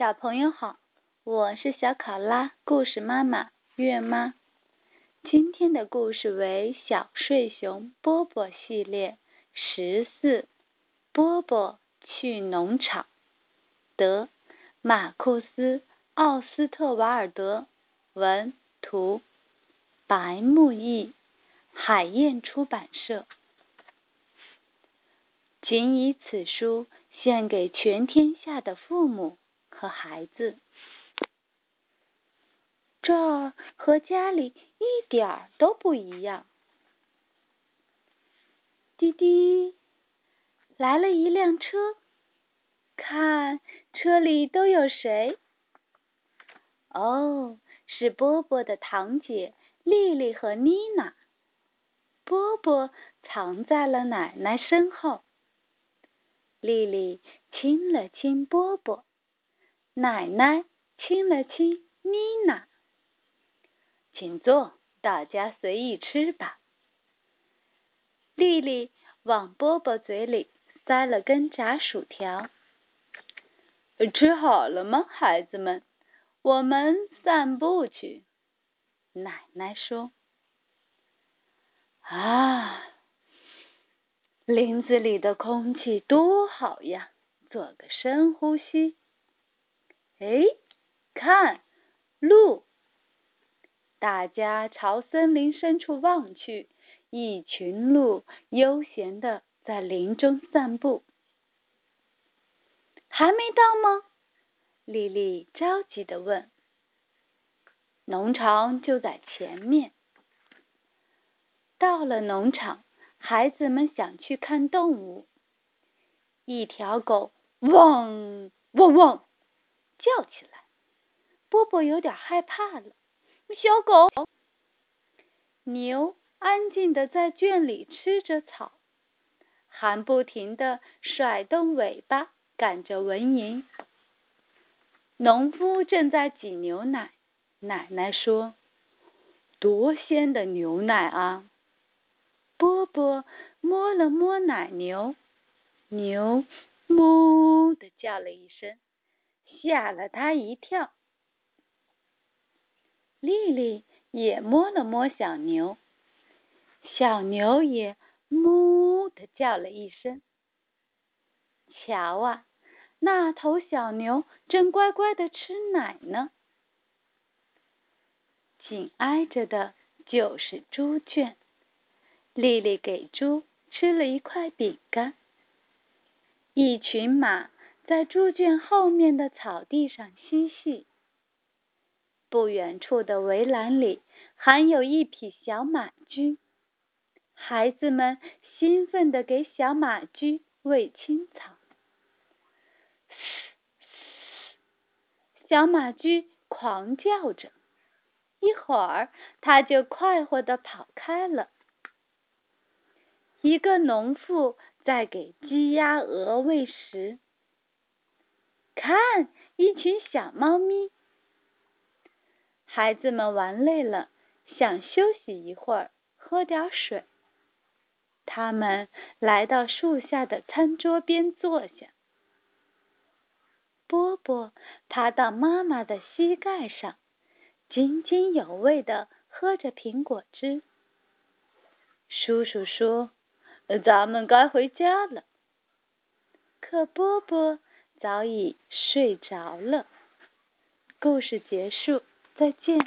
小朋友好，我是小考拉故事妈妈月妈。今天的故事为《小睡熊波波》系列十四。波波去农场。德马库斯·奥斯特瓦尔德文图，白木易，海燕出版社。仅以此书献给全天下的父母。和孩子，这和家里一点都不一样。滴滴，来了一辆车，看车里都有谁？哦，是波波的堂姐丽丽和妮娜。波波藏在了奶奶身后。丽丽亲了亲波波。奶奶亲了亲妮娜，请坐，大家随意吃吧。丽丽往波波嘴里塞了根炸薯条。吃好了吗，孩子们？我们散步去。奶奶说：“啊，林子里的空气多好呀，做个深呼吸。”哎，看，鹿！大家朝森林深处望去，一群鹿悠闲的在林中散步。还没到吗？丽丽着急的问。农场就在前面。到了农场，孩子们想去看动物。一条狗汪汪汪。叫起来，波波有点害怕了。小狗，牛安静的在圈里吃着草，还不停的甩动尾巴赶着蚊蝇。农夫正在挤牛奶，奶奶说：“多鲜的牛奶啊！”波波摸了摸奶牛，牛哞的叫了一声。吓了他一跳。丽丽也摸了摸小牛，小牛也哞的叫了一声。瞧啊，那头小牛正乖乖的吃奶呢。紧挨着的就是猪圈，丽丽给猪吃了一块饼干。一群马。在猪圈后面的草地上嬉戏。不远处的围栏里还有一匹小马驹，孩子们兴奋地给小马驹喂青草。小马驹狂叫着，一会儿它就快活地跑开了。一个农妇在给鸡鸭鹅喂食。看，一群小猫咪。孩子们玩累了，想休息一会儿，喝点水。他们来到树下的餐桌边坐下。波波爬到妈妈的膝盖上，津津有味的喝着苹果汁。叔叔说：“咱们该回家了。”可波波。早已睡着了。故事结束，再见。